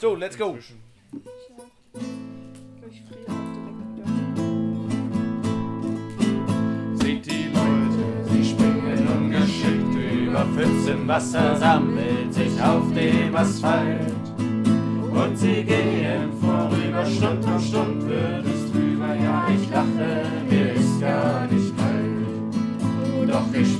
So, let's go. Inzwischen. Ich friere auch direkt wieder. Seht die Leute, sie springen ungeschickt über Pfütze im Wasser, sammelt sich auf dem Asphalt. Und sie gehen vorüber, Stund um Stund wird es drüber, ja ich lache, mir ist gar nicht kalt. Doch ich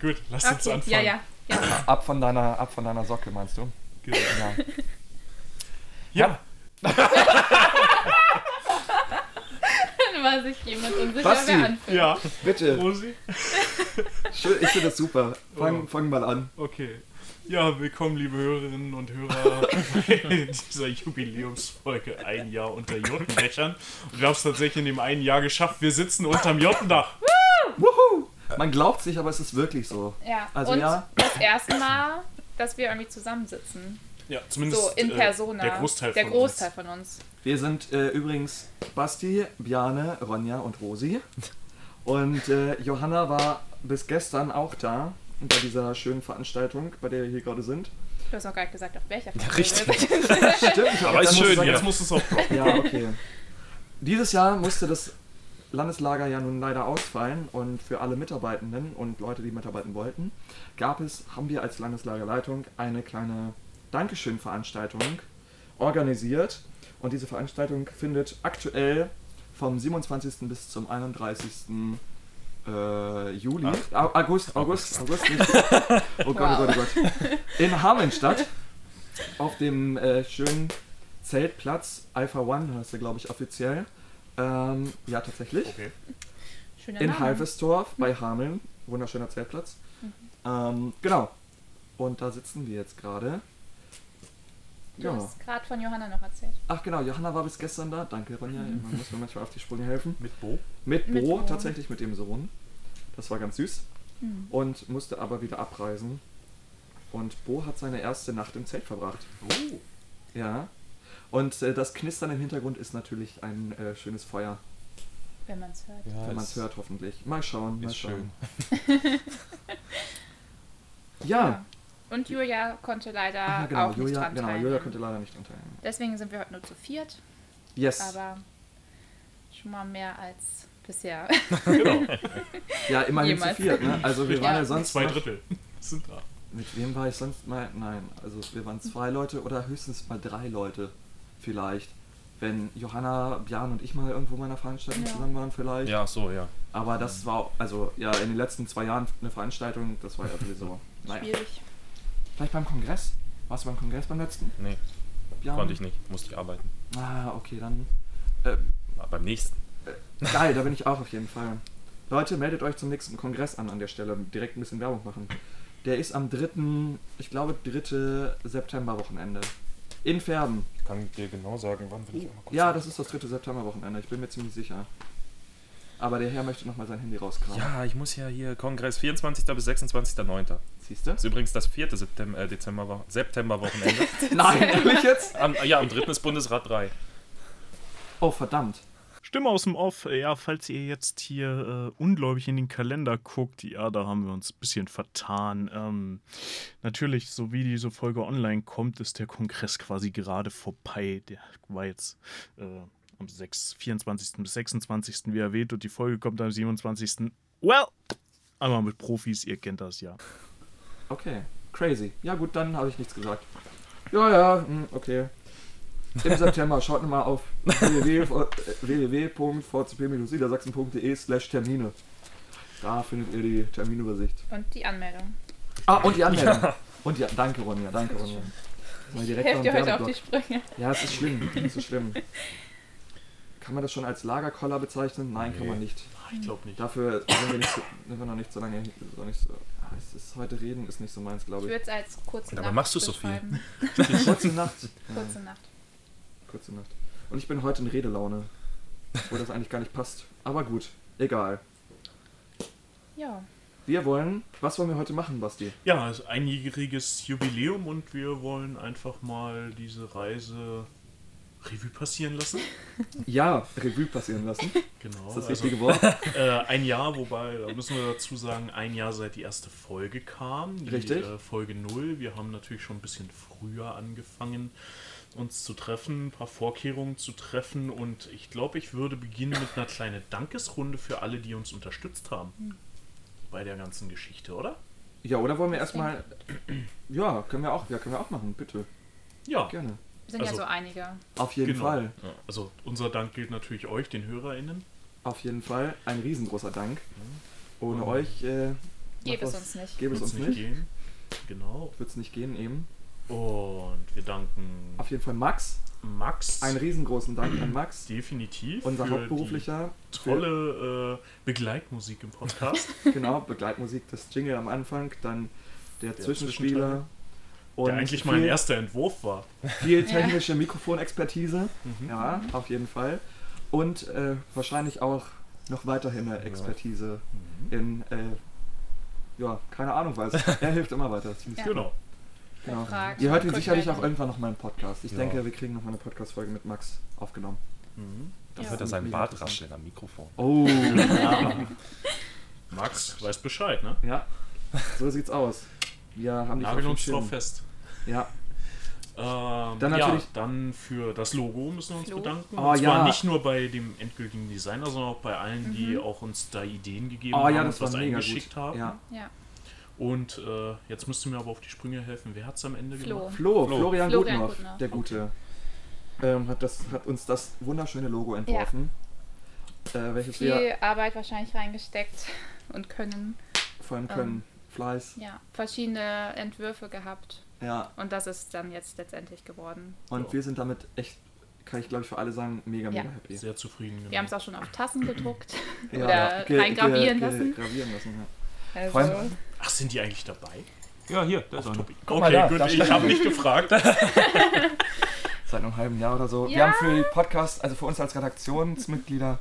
Gut, lass uns Okay, anfangen. ja, ja. ja. Ab von deiner, ab von deiner Socke, meinst du? Genau. Ja. Ja, Dann war sich jemand unsicher, Basti. wer anfängt. ja. Bitte. Rosi? Schön, ich finde das super. Fang, Oh. fang mal an. Okay. Ja, willkommen, liebe Hörerinnen und Hörer, bei dieser Jubiläumsfolge Ein Jahr unter Jottendächern. Und wir haben es tatsächlich in dem einen Jahr geschafft. Wir sitzen unterm Jottendach. Wuhu! Man glaubt sich, aber es ist wirklich so. Ja, Also und ja. das erste Mal, dass wir irgendwie zusammensitzen. Ja, zumindest So in äh, Persona. der Großteil Der von Großteil uns. von uns. Wir sind äh, übrigens Basti, Bjane, Ronja und Rosi. Und äh, Johanna war bis gestern auch da bei dieser schönen Veranstaltung, bei der wir hier gerade sind. Du hast auch gar nicht gesagt, auf welcher Folge richtig. Stimmt, Aber ist musst du schön, sagen, jetzt muss es auch droppen. Ja, okay. Dieses Jahr musste das Landeslager ja nun leider ausfallen und für alle Mitarbeitenden und Leute, die mitarbeiten wollten, gab es, haben wir als Landeslagerleitung eine kleine Dankeschön-Veranstaltung organisiert. Und diese Veranstaltung findet aktuell vom 27. bis zum 31. Äh, Juli, Au- August, August, August, nicht, oh Gott, oh Gott, oh Gott, in Hameln statt, auf dem äh, schönen Zeltplatz Alpha One heißt er, glaube ich, offiziell. Ähm, ja, tatsächlich. Okay. Schöner In. Halvestorf bei Hameln. Wunderschöner Zeltplatz. Ähm, genau. Und da sitzen wir jetzt gerade. Du Ja. hast gerade von Johanna noch erzählt. Ach genau, Johanna war bis gestern da. Danke, Ronja. Man muss mir manchmal auf die Sprünge helfen. Mit Bo? Mit Bo, Mit Bo. tatsächlich mit dem Sohn. Das war ganz süß. Mhm. Und musste aber wieder abreisen. Und Bo hat seine erste Nacht im Zelt verbracht. Oh. Ja. Und äh, das Knistern im Hintergrund ist natürlich ein äh, schönes Feuer, Wenn man es hört. Ja, wenn man es hört, hoffentlich. Mal schauen, mal ist schauen. schön. Ja, Und Julia konnte leider Ach ja, genau, auch nicht Julia, dran genau, teilnehmen. Julia konnte leider nicht dran teilnehmen. Deswegen sind wir heute nur zu viert, Yes. aber schon mal mehr als bisher. Genau. ja, immerhin Jemals. zu viert, ne? Also wir Ja. waren ja sonst Zwei Drittel sind da. Mit wem war ich sonst mal? Nein, also wir waren zwei Leute oder höchstens mal drei Leute vielleicht. Wenn Johanna, Björn und ich mal irgendwo bei einer Veranstaltung Ja. zusammen waren vielleicht. Ja, so, ja. Aber das war, also ja, in den letzten zwei Jahren eine Veranstaltung, das war ja sowieso. Naja. Schwierig. Vielleicht beim Kongress? Warst du beim Kongress beim letzten? Nee, Björn? konnte ich nicht. Musste ich arbeiten. Ah, okay, dann. Äh, beim nächsten. Geil, da bin ich auch auf jeden Fall. Leute, meldet euch zum nächsten Kongress an an der Stelle. Direkt ein bisschen Werbung machen. Der ist am 3., ich glaube, 3. September-Wochenende. In Pferden. Kann ich dir genau sagen, wann will ich auch mal kurz Ja, das ist das 3. September-Wochenende. Ich bin mir ziemlich sicher. Aber der Herr möchte nochmal sein Handy rauskramen. Ja, ich muss ja hier Kongress 24. bis 26.09. Siehst du? Das ist übrigens das vierte September, äh, Dezember, September-Wochenende. Nein, ehrlich jetzt? am, ja, am 3. ist Bundesrat 3. Oh, verdammt. Stimme aus dem Off. Ja, falls ihr jetzt hier äh, ungläubig in den Kalender guckt, ja, da haben wir uns ein bisschen vertan. Ähm, natürlich, so wie diese Folge online kommt, ist der Kongress quasi gerade vorbei. Der war jetzt äh, am 6, 24. bis 26. wie erwähnt und die Folge kommt am 27. Well, einmal mit Profis, ihr kennt das ja. Okay, crazy. Ja gut, dann habe ich nichts gesagt. Ja, ja, hm, okay. Im September schaut nochmal auf www.vcp-niedersachsen.de slash Termine. Da findet ihr die Terminübersicht. Und die Anmeldung. Ah, und die Anmeldung. Und die, danke Ronja, danke Ronja. Mal direkt Helft einen heute auf die. Sprünge. Ja, es ist schlimm, es ist schlimm. Kann man das schon als Lagerkoller bezeichnen? Nein, kann Nee. man nicht. Ich glaube nicht. Dafür sind wir, nicht so, sind wir noch nicht so lange. So nicht so, ah, es ist heute reden ist nicht so meins, Ich glaube würde es als kurze Aber Nacht machst du so viel? ich. Kurze Nacht. Ja. Kurze Nacht. Kurze Nacht. Und ich bin heute in Redelaune. Wo das eigentlich gar nicht passt. Aber gut, egal. Ja. Wir wollen. Was wollen wir heute machen, Basti? Ja, es ist einjähriges Jubiläum und wir wollen einfach mal diese Reise Revue passieren lassen. Ja, Revue passieren lassen. Genau. Ist das also, richtige Wort? äh, ein Jahr, wobei, da müssen wir dazu sagen, ein Jahr seit die erste Folge kam. Die, Richtig. Äh, Folge 0. Wir haben natürlich schon ein bisschen früher angefangen, uns zu treffen, ein paar Vorkehrungen zu treffen und ich glaube, ich würde beginnen mit einer kleinen Dankesrunde für alle, die uns unterstützt haben. Bei der ganzen Geschichte, oder? Ja, oder wollen wir erstmal. Ja, können wir auch, ja, können wir auch machen, bitte. Ja, Gerne. Wir sind Also- ja so einige. Auf jeden genau. Fall. Ja, also unser Dank gilt natürlich euch, den HörerInnen. Auf jeden Fall. Ein riesengroßer Dank. Ohne Mhm. euch. Äh, Gäbe es uns nicht. Gäbe es uns nicht. gehen. Genau. Wird es nicht gehen, eben. Und wir danken Auf jeden Fall Max. Max Einen riesengroßen Dank an Max. definitiv Unser für hauptberuflicher. die tolle äh, Begleitmusik im Podcast. Genau, Begleitmusik, das Jingle am Anfang, dann der, Der Zwischenspieler. Und der eigentlich mein viel, erster Entwurf war. viel technische Mikrofonexpertise. Mhm. Ja, auf jeden Fall. Und äh, wahrscheinlich auch noch weiterhin eine Expertise Mhm. in, äh, ja, keine Ahnung was. Er hilft immer weiter. Ja. Genau. Genau. Fragt, Ihr hört ihn sicherlich auch irgendwann noch mal im Podcast. Ich Ja. denke, wir kriegen noch mal eine Podcast-Folge mit Max aufgenommen. Mhm. Dann Ja. hört er seinen Bart rascheln am Mikrofon. Oh, ja. Max weiß Bescheid, ne? ja. So sieht's aus. Wir haben Nageln uns drauf fest. Ja, Ähm, Dann ja, natürlich- dann für das Logo müssen wir uns Flo. bedanken. Oh, und zwar ja. nicht nur bei dem endgültigen Designer, sondern auch bei allen, die Mhm. auch uns da Ideen gegeben oh haben ja, und das war was mega eingeschickt gut. haben. Ja. Ja. Und äh, jetzt müsst ihr mir aber auf die Sprünge helfen. Wer hat es am Ende Flo. gemacht? Flo, Flo. Florian, Florian Gutnoff. der Gute, ähm, hat, das, hat uns das wunderschöne Logo entworfen. Äh, welches wir Viel Arbeit wahrscheinlich reingesteckt und können. vor allem können. Fleiß. Ja, verschiedene Entwürfe gehabt. Ja, Und das ist dann jetzt letztendlich geworden. und Ja. wir sind damit echt, kann ich glaube ich für alle sagen, mega, Ja. mega happy. Sehr zufrieden. Genau. Wir haben es auch schon auf Tassen gedruckt Ja, oder ge- eingravieren ge- lassen. Gravieren lassen, ja. Also, Vor allem- Ach, sind die eigentlich dabei? Ja, hier, der Auf ist einer. Okay, da, gut, da ich habe nicht gefragt. Seit einem halben Jahr oder so. Wir Ja. haben für die Podcast, also für uns als Redaktionsmitglieder,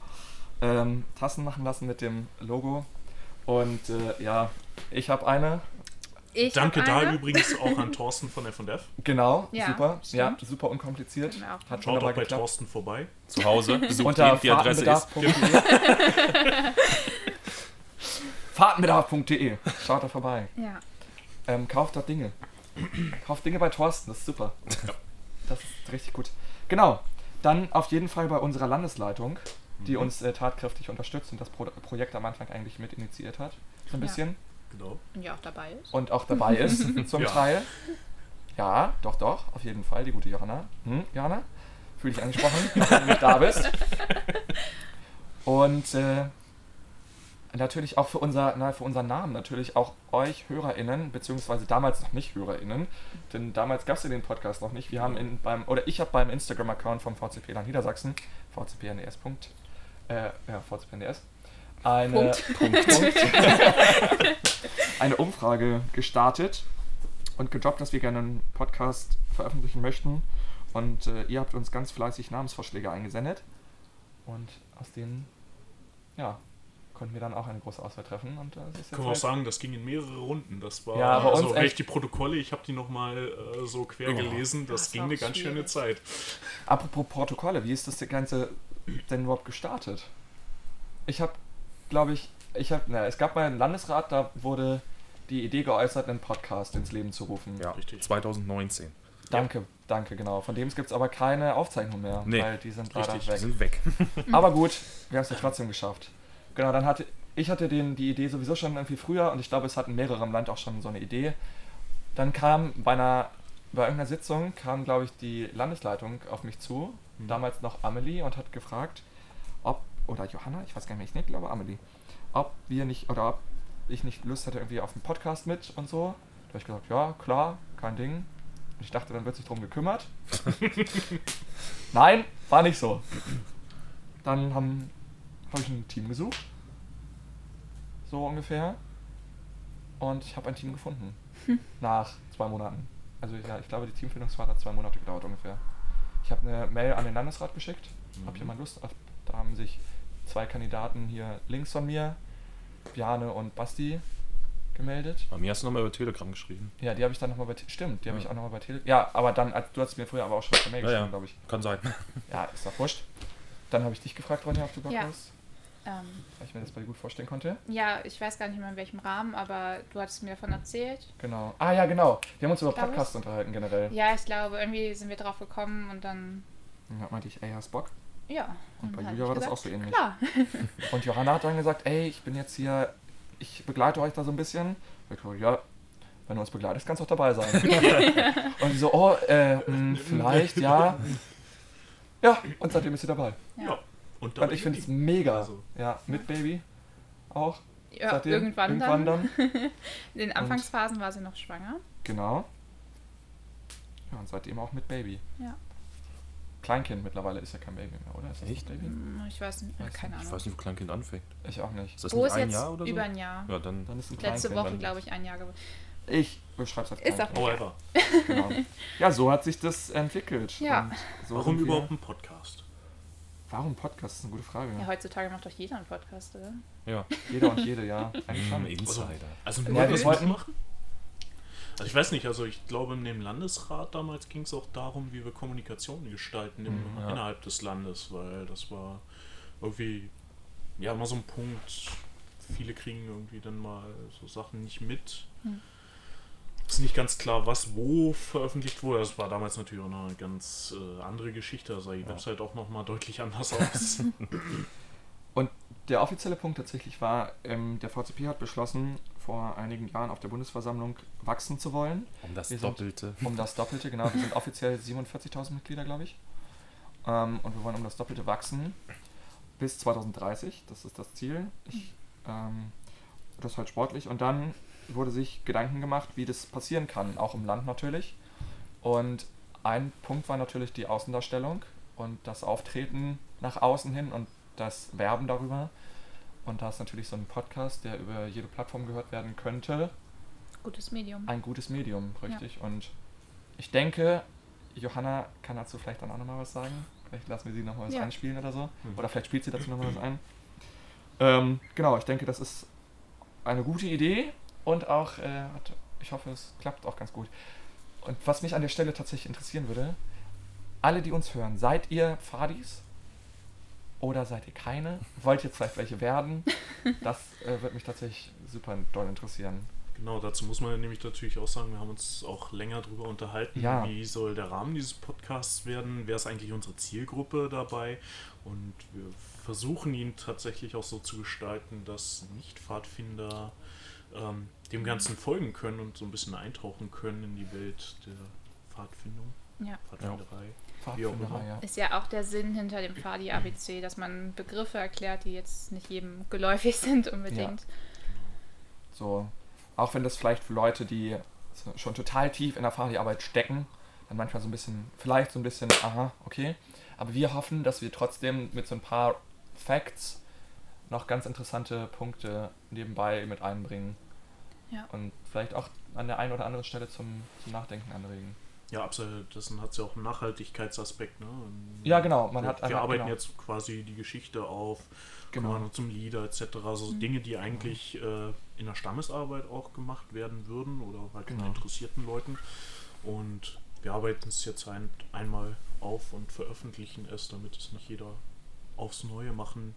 ähm, Tassen machen lassen mit dem Logo. Und äh, ja, ich habe eine. ich Danke hab da eine. übrigens auch an Thorsten von F&F. Genau, Ja, super. Ja, stimmt. super unkompliziert. Wir auch Hat Schaut auch bei geklappt. Thorsten vorbei. Zu Hause. Besucht Unter ihn, die Adresse ist. fahrtenbedarf.de. fahrtenbedarf.de. Schaut da vorbei. Ja. Ähm, kauft dort Dinge. kauft Dinge bei Thorsten, das ist super. Das ist richtig gut. Genau. Dann auf jeden Fall bei unserer Landesleitung, die Mhm. uns äh, tatkräftig unterstützt und das Pro Projekt am Anfang eigentlich mit initiiert hat. So ein Ja. bisschen. Genau. Und ja auch dabei ist. Und auch dabei ist zum Ja. Teil. Ja, doch, doch, auf jeden Fall, die gute Johanna. Hm, Johanna? Fühl dich angesprochen, wenn du nicht da bist. Und äh, natürlich auch für, unser, na, für unseren Namen, natürlich auch euch HörerInnen, beziehungsweise damals noch nicht HörerInnen, denn damals gab es ja den Podcast noch nicht. Wir haben in, beim, oder ich habe beim Instagram-Account vom VCP Land Niedersachsen, vcpnes. äh, ja, VZP NDS, eine, Punkt. Punkt, Punkt, eine Umfrage gestartet und gedroppt, dass wir gerne einen Podcast veröffentlichen möchten. Und äh, ihr habt uns ganz fleißig Namensvorschläge eingesendet. Und aus denen, ja, konnten wir dann auch eine große Auswahl treffen. Und äh, Können wir auch halt- sagen, das ging in mehrere Runden. Das war Ja, bei also echt- die Protokolle, ich habe die nochmal äh, so quer Oh. gelesen, das, Das ging war eine ganz schöne. Zeit. Apropos Protokolle, wie ist das Ganze denn überhaupt gestartet? Ich habe, glaube ich, ich habe, na, es gab mal einen Landesrat, da wurde die Idee geäußert, einen Podcast ins Leben zu rufen. Ja, Richtig. 2019. Danke, danke, genau. Von dem gibt es aber keine Aufzeichnung mehr, Nee, weil die sind leider richtig. Die weg. sind weg. Aber gut, wir haben es ja trotzdem geschafft. Genau, dann hatte ich hatte den, die Idee sowieso schon irgendwie früher und ich glaube, es hatten mehrere im Land auch schon so eine Idee. Dann kam bei einer bei irgendeiner Sitzung kam, glaube ich, die Landesleitung auf mich zu, Mhm. damals noch Amelie, und hat gefragt, ob, oder Johanna, ich weiß gar nicht, ich glaube Amelie, ob wir nicht, oder ob ich nicht Lust hätte irgendwie auf einen Podcast mit und so. Da habe ich gesagt, ja, klar, kein Ding. Und ich dachte, dann wird sich drum gekümmert. Nein, war nicht so. Dann haben habe ich ein Team gesucht. So ungefähr. Und ich habe ein Team gefunden. Nach zwei Monaten. Also ja, ich glaube, die Teamfindungsfahrt hat zwei Monate gedauert ungefähr. Ich habe eine Mail an den Landesrat geschickt. Hab jemand Lust? Auf- Da haben sich zwei Kandidaten hier links von mir, Bjane und Basti, gemeldet. Bei mir hast du nochmal über Telegram geschrieben. Ja, die habe ich dann nochmal bei Te- Stimmt, die habe Ja. ich auch nochmal bei Tele. Ja, aber dann, als- du hast mir früher aber auch schon per Mail Ja, geschrieben, ja. glaube ich. Kann sein. Ja, ist doch wurscht. Dann habe ich dich gefragt, Ronja, ob du Bock Ja. hast, Ähm, weil ich mir das bei dir gut vorstellen konnte. ja, ich weiß gar nicht mehr in welchem Rahmen, aber du hattest mir davon erzählt. Genau. Ah ja, genau. Wir haben uns über. Podcasts unterhalten generell. Ja, ich glaube, irgendwie sind wir drauf gekommen und dann, Ja, meinte ich, ey, hast Bock? ja. Und bei dann Julia war ich das auch so ähnlich. Klar. Und Johanna hat dann gesagt, ey, ich bin jetzt hier, ich begleite euch da so ein bisschen. Ich so, ja, wenn du uns begleitest, kannst du auch dabei sein. und sie so, oh, äh, mh, vielleicht, ja. Ja, und seitdem ist sie dabei. Ja. Und, Und ich finde es mega. Also. Ja, mit Baby auch. Ja, seitdem. irgendwann, irgendwann dann. dann. In den Anfangsphasen war sie noch schwanger. Genau. Ja, und seitdem auch mit Baby. Ja. Kleinkind mittlerweile ist ja kein Baby mehr, oder? Ist das Echt? das Baby? Hm, Ich weiß nicht, Weiß keine Ich Ahnung. weiß nicht, wo Kleinkind anfängt. Ich auch nicht. Ist das Wo nicht ist ein jetzt Jahr oder so? über ein Jahr? Ja, dann. Dann ist ein Kleinkind. Letzte Woche, dann. glaube ich, ein Jahr geworden. Ich beschreibe es als Ist auch. However, Genau. Ja, so hat sich das entwickelt. Ja. Und So warum überhaupt ein Podcast? Warum Podcast? Das ist eine gute Frage. Ja, heutzutage macht doch jeder einen Podcast, oder? Ja. Jeder und jede, ja. Eigentlich schon. Insider. Also Ja, nur wir das wollten- machen? Also ich weiß nicht, also ich glaube in dem Landesrat damals ging es auch darum, wie wir Kommunikation gestalten im, Mhm, ja. innerhalb des Landes, weil das war irgendwie ja immer so ein Punkt, viele kriegen irgendwie dann mal so Sachen nicht mit. Hm. Ist nicht ganz klar, was wo veröffentlicht wurde. Das war damals natürlich auch eine ganz äh, andere Geschichte. Da sah die Ja. Website auch nochmal deutlich anders aus. Und der offizielle Punkt tatsächlich war, ähm, der VCP hat beschlossen, vor einigen Jahren auf der Bundesversammlung wachsen zu wollen. Um das Wir sind- Doppelte. Um das Doppelte, genau. Wir sind offiziell 47.000 Mitglieder, glaube ich. Ähm, und wir wollen um das Doppelte wachsen bis 2030. Das ist das Ziel. Ich, ähm, das ist halt sportlich. Und dann wurde sich Gedanken gemacht, wie das passieren kann, auch im Land natürlich. Und ein Punkt war natürlich die Außendarstellung und das Auftreten nach außen hin und das Werben darüber. Und da ist natürlich so ein Podcast, der über jede Plattform gehört werden könnte, Gutes Medium. ein gutes Medium, richtig. Und ich denke, Johanna kann dazu vielleicht dann auch nochmal was sagen. Vielleicht lassen wir sie nochmal was Ja. einspielen oder so. Mhm. Oder vielleicht spielt sie dazu nochmal was ein. Ähm, genau, ich denke, das ist eine gute Idee und auch, äh, hat, ich hoffe, es klappt auch ganz gut. Und was mich an der Stelle tatsächlich interessieren würde, alle, die uns hören, seid ihr Fadis? Oder seid ihr keine? Wollt ihr vielleicht welche werden? Das äh, wird mich tatsächlich super doll interessieren. Genau, dazu muss man nämlich natürlich auch sagen, wir haben uns auch länger darüber unterhalten, Ja. wie soll der Rahmen dieses Podcasts werden, wer ist eigentlich unsere Zielgruppe dabei und wir versuchen ihn tatsächlich auch so zu gestalten, dass Nicht-Pfadfinder ähm, dem Ganzen folgen können und so ein bisschen eintauchen können in die Welt der Pfadfindung, Ja. Pfadfinderei. Pfadfinderei, ja. Ist ja auch der Sinn hinter dem Fadi ABC, dass man Begriffe erklärt, die jetzt nicht jedem geläufig sind unbedingt. So, auch wenn das vielleicht für Leute, die schon total tief in der Fahrarbeit stecken, dann manchmal so ein bisschen, vielleicht so ein bisschen, aha, okay. Aber wir hoffen, dass wir trotzdem mit so ein paar Facts noch ganz interessante Punkte nebenbei mit einbringen. Ja. Und vielleicht auch an der einen oder anderen Stelle zum, zum Nachdenken anregen. Ja, absolut. Das hat ja auch einen Nachhaltigkeitsaspekt. Ne? Ja, genau. Man wir, hat wir arbeiten genau. jetzt quasi die Geschichte auf, Genau. zum Lieder etc. Also Mhm. Dinge, die eigentlich äh, in der Stammesarbeit auch gemacht werden würden oder halt Genau. von interessierten Leuten. Und wir arbeiten es jetzt ein, einmal auf und veröffentlichen es, damit es nicht jeder aufs Neue machen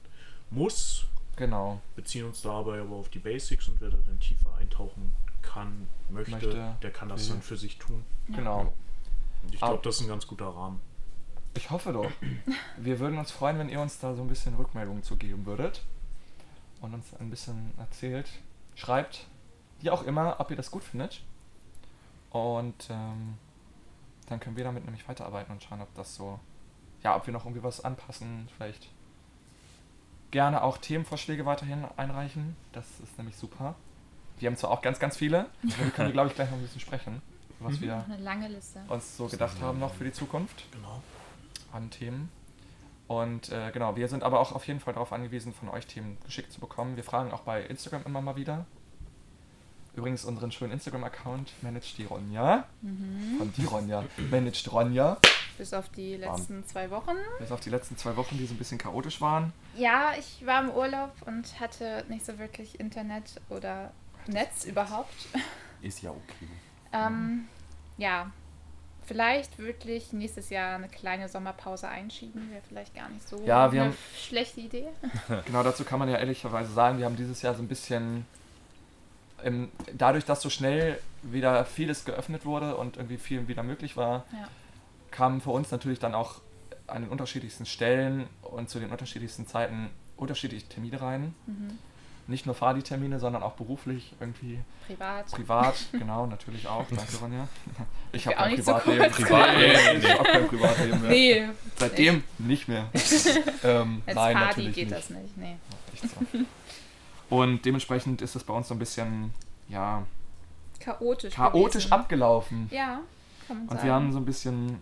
muss. Genau. Beziehen uns dabei aber auf die Basics und wer da dann tiefer eintauchen kann, möchte, Möchte, der kann das will. dann für sich tun. Genau. Und ich glaube, das ist ein ganz guter Rahmen. Ich hoffe doch. Wir würden uns freuen, wenn ihr uns da so ein bisschen Rückmeldungen zu geben würdet und uns ein bisschen erzählt. Schreibt, wie auch immer, ob ihr das gut findet. Und ähm, dann können wir damit nämlich weiterarbeiten und schauen, ob das so, ja, ob wir noch irgendwie was anpassen, vielleicht gerne auch Themenvorschläge weiterhin einreichen. Das ist nämlich super. Wir haben zwar auch ganz, ganz viele, aber wir können, glaube ich, gleich noch ein bisschen sprechen, was wir Eine lange Liste. uns so gedacht haben noch für die Zukunft Genau. an Themen. Und äh, genau, wir sind aber auch auf jeden Fall darauf angewiesen, von euch Themen geschickt zu bekommen. Wir fragen auch bei Instagram immer mal wieder. Übrigens unseren schönen Instagram-Account managt die Ronja. Mhm. Von die Ronja. Managt Ronja. Bis auf die letzten zwei Wochen. Bis auf die letzten zwei Wochen, die so ein bisschen chaotisch waren. Ja, ich war im Urlaub und hatte nicht so wirklich Internet oder Netz überhaupt. Ist ja okay. Ähm, ja, vielleicht wirklich nächstes Jahr eine kleine Sommerpause einschieben. Wäre vielleicht gar nicht so Ja, wir eine haben- schlechte Idee. Genau dazu kann man ja ehrlicherweise sagen, wir haben dieses Jahr so ein bisschen, ähm, dadurch, dass so schnell wieder vieles geöffnet wurde und irgendwie viel wieder möglich war, Ja. Kamen für uns natürlich dann auch an den unterschiedlichsten Stellen und zu den unterschiedlichsten Zeiten unterschiedliche Termine rein. Mhm. Nicht nur Fahrdi-Termine, sondern auch beruflich, irgendwie Privat. privat, genau, natürlich auch. Danke, Ronja. Ich habe auch kein nicht so Privatleben. Privatleben. Ich habe kein Privatleben mehr. Nee, Seitdem nicht mehr. ähm, als nein, Party natürlich geht nicht. das nicht. Nee. So. Und dementsprechend ist es bei uns so ein bisschen, ja, Chaotisch. chaotisch gewesen. abgelaufen. Ja, kann man Und sagen. wir haben so ein bisschen,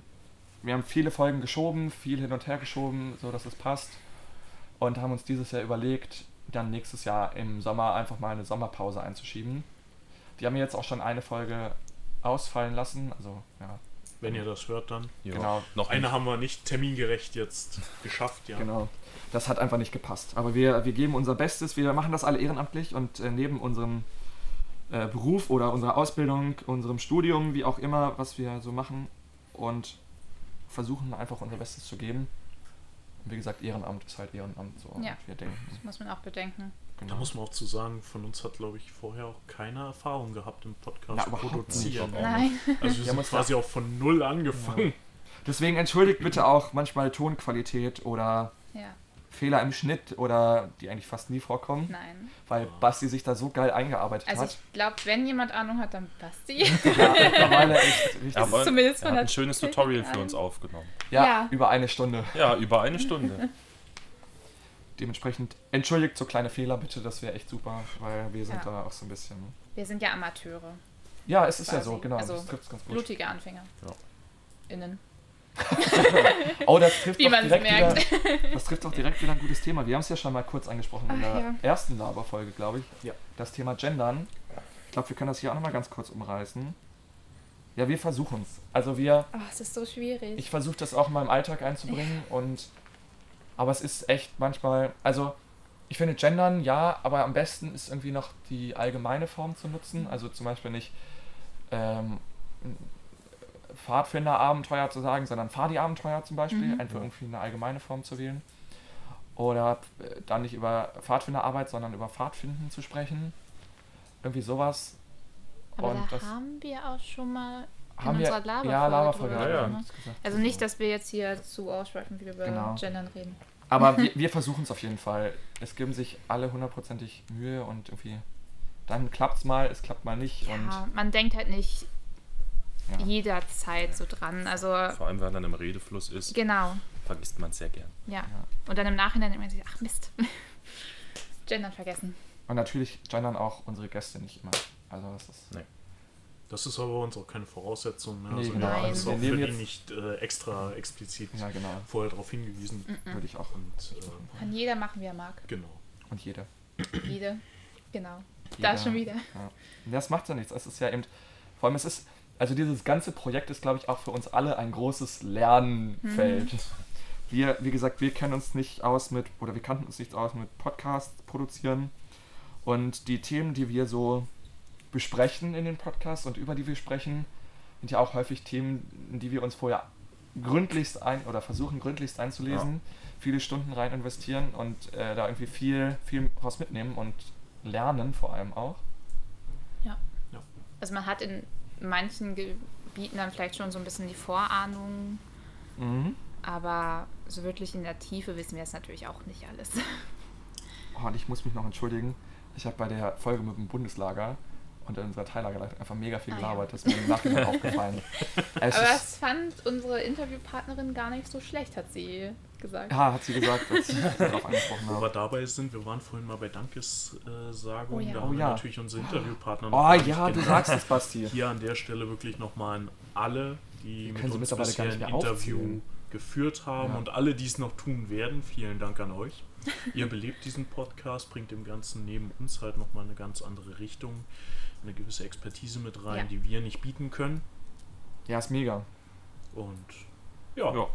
wir haben viele Folgen geschoben, viel hin und her geschoben, so dass es passt. Und haben uns dieses Jahr überlegt, dann nächstes Jahr im Sommer einfach mal eine Sommerpause einzuschieben. Die haben jetzt auch schon eine Folge ausfallen lassen. Also, ja, Wenn ihr das hört, dann. Ja. Genau. Noch Eine nicht. haben wir nicht termingerecht jetzt geschafft, ja. genau. Das hat einfach nicht gepasst. Aber wir, wir geben unser Bestes. Wir machen das alle ehrenamtlich und äh, neben unserem äh, Beruf oder unserer Ausbildung, unserem Studium, wie auch immer, was wir so machen und versuchen einfach unser Bestes zu geben. Und wie gesagt, Ehrenamt ist halt Ehrenamt. So. Ja. Und wir denken, Das muss man auch bedenken. genau. Da muss man auch zu sagen, von uns hat, glaube ich, vorher auch keine Erfahrung gehabt im Podcast Na, produzieren. nicht. Nein. Also wir Wir haben sind quasi auch von null angefangen. Deswegen entschuldigt bitte auch manchmal Tonqualität oder Ja, Fehler im Schnitt oder die eigentlich fast nie vorkommen, nein. weil Basti sich da so geil eingearbeitet Also hat. ich glaube, wenn jemand Ahnung hat, dann Basti. Ja, mittlerweile echt richtig. Er hat, zumindest er von hat der ein schönes Technik Tutorial für uns aufgenommen. Ja, Ja. über eine Stunde. Ja, über eine Stunde. Dementsprechend entschuldigt so kleine Fehler bitte, das wäre echt super, weil wir sind Ja. da auch so ein bisschen. Wir sind ja Amateure. Ja, es ist ja Quasi. so, genau, Also das ganz gut. Blutige Anfänger. Ja. Innen. Oh, das trifft Wie doch man es direkt wieder, merkt. das trifft doch direkt wieder ein gutes Thema. Wir haben es ja schon mal kurz angesprochen in Ach, der ja. ersten Laberfolge, glaube ich. Ja. Das Thema Gendern. Ich glaube, wir können das hier auch nochmal ganz kurz umreißen. Ja, wir versuchen es. Also wir, Oh, es ist so schwierig. ich versuche das auch in meinem Alltag einzubringen und aber es ist echt manchmal, also ich finde Gendern ja, aber am besten ist irgendwie noch die allgemeine Form zu nutzen. Also zum Beispiel nicht ähm, Pfadfinder-Abenteuer zu sagen, sondern Fadi-Abenteuer zum Beispiel, Mhm. einfach irgendwie eine allgemeine Form zu wählen. Oder äh, dann nicht über Pfadfinderarbeit, sondern über Pfadfinden zu sprechen. Irgendwie sowas. Aber und da das haben wir auch schon mal in haben wir. unserer Laberfolge ja, drüber Ja, ja. ne? gesagt. Also nicht, dass wir jetzt hier zu ausschweifen, wie wir über Genau. Gendern reden. Aber wir, wir versuchen es auf jeden Fall. Es geben sich alle hundertprozentig Mühe und irgendwie. Dann klappt es mal, es klappt mal nicht. Und Ja, man denkt halt nicht ja. jederzeit so dran. Also Vor allem, wenn man dann im Redefluss ist, genau, vergisst man es sehr gern. ja. Und dann im Nachhinein denkt man sich, ach Mist. Gendern vergessen. Und natürlich gendern auch unsere Gäste nicht immer. Also das ist. Nee. Das ist aber bei uns auch keine Voraussetzung. Ne? Nee, Also genau. wir haben Wir auch für nehmen die jetzt- nicht äh, extra explizit Ja, genau. vorher darauf hingewiesen. Würde ich auch. Und äh, Kann jeder machen, wie er mag. genau. Und jeder. Jede. Genau. Jeder. Da schon wieder. Ja. Das macht ja nichts. Es ist ja eben, vor allem es ist, also dieses ganze Projekt ist, glaube ich, auch für uns alle ein großes Lernfeld. Wir, wie gesagt, wir kennen uns nicht aus mit, oder wir kannten uns nicht aus mit Podcasts produzieren. Und die Themen, die wir so besprechen in den Podcasts und über die wir sprechen, sind ja auch häufig Themen, in die wir uns vorher gründlichst ein oder versuchen gründlichst einzulesen, viele Stunden rein investieren und äh, da irgendwie viel, viel raus mitnehmen und lernen vor allem auch. Also man hat in manchen Gebieten dann vielleicht schon so ein bisschen die Vorahnung, Mhm. aber so wirklich in der Tiefe wissen wir es natürlich auch nicht alles. Oh, und ich muss mich noch entschuldigen. Ich habe bei der Folge mit dem Bundeslager und in unserer Teillagerleitung einfach mega viel Ah, ja. gelabert. Das ist mir im Nachhinein aufgefallen. Es aber das fand unsere Interviewpartnerin gar nicht so schlecht, hat sie gesagt. ja, hat sie gesagt, als ich darauf angesprochen Wo wir habe. dabei sind, wir waren vorhin mal bei Dankessagung. Oh ja. Da Oh haben wir ja. natürlich unsere Interviewpartner Oh gar nicht ja, du genannt. sagst es, Basti. Hier an der Stelle wirklich nochmal an alle, die Wir mit uns bisher ein Interview aufzählen. geführt haben Ja. und alle, die es noch tun werden. Vielen Dank an euch. Ihr belebt diesen Podcast, bringt dem Ganzen neben uns halt nochmal eine ganz andere Richtung, eine gewisse Expertise mit rein, Ja. die wir nicht bieten können. Ja, ist mega. Und ja, Ja.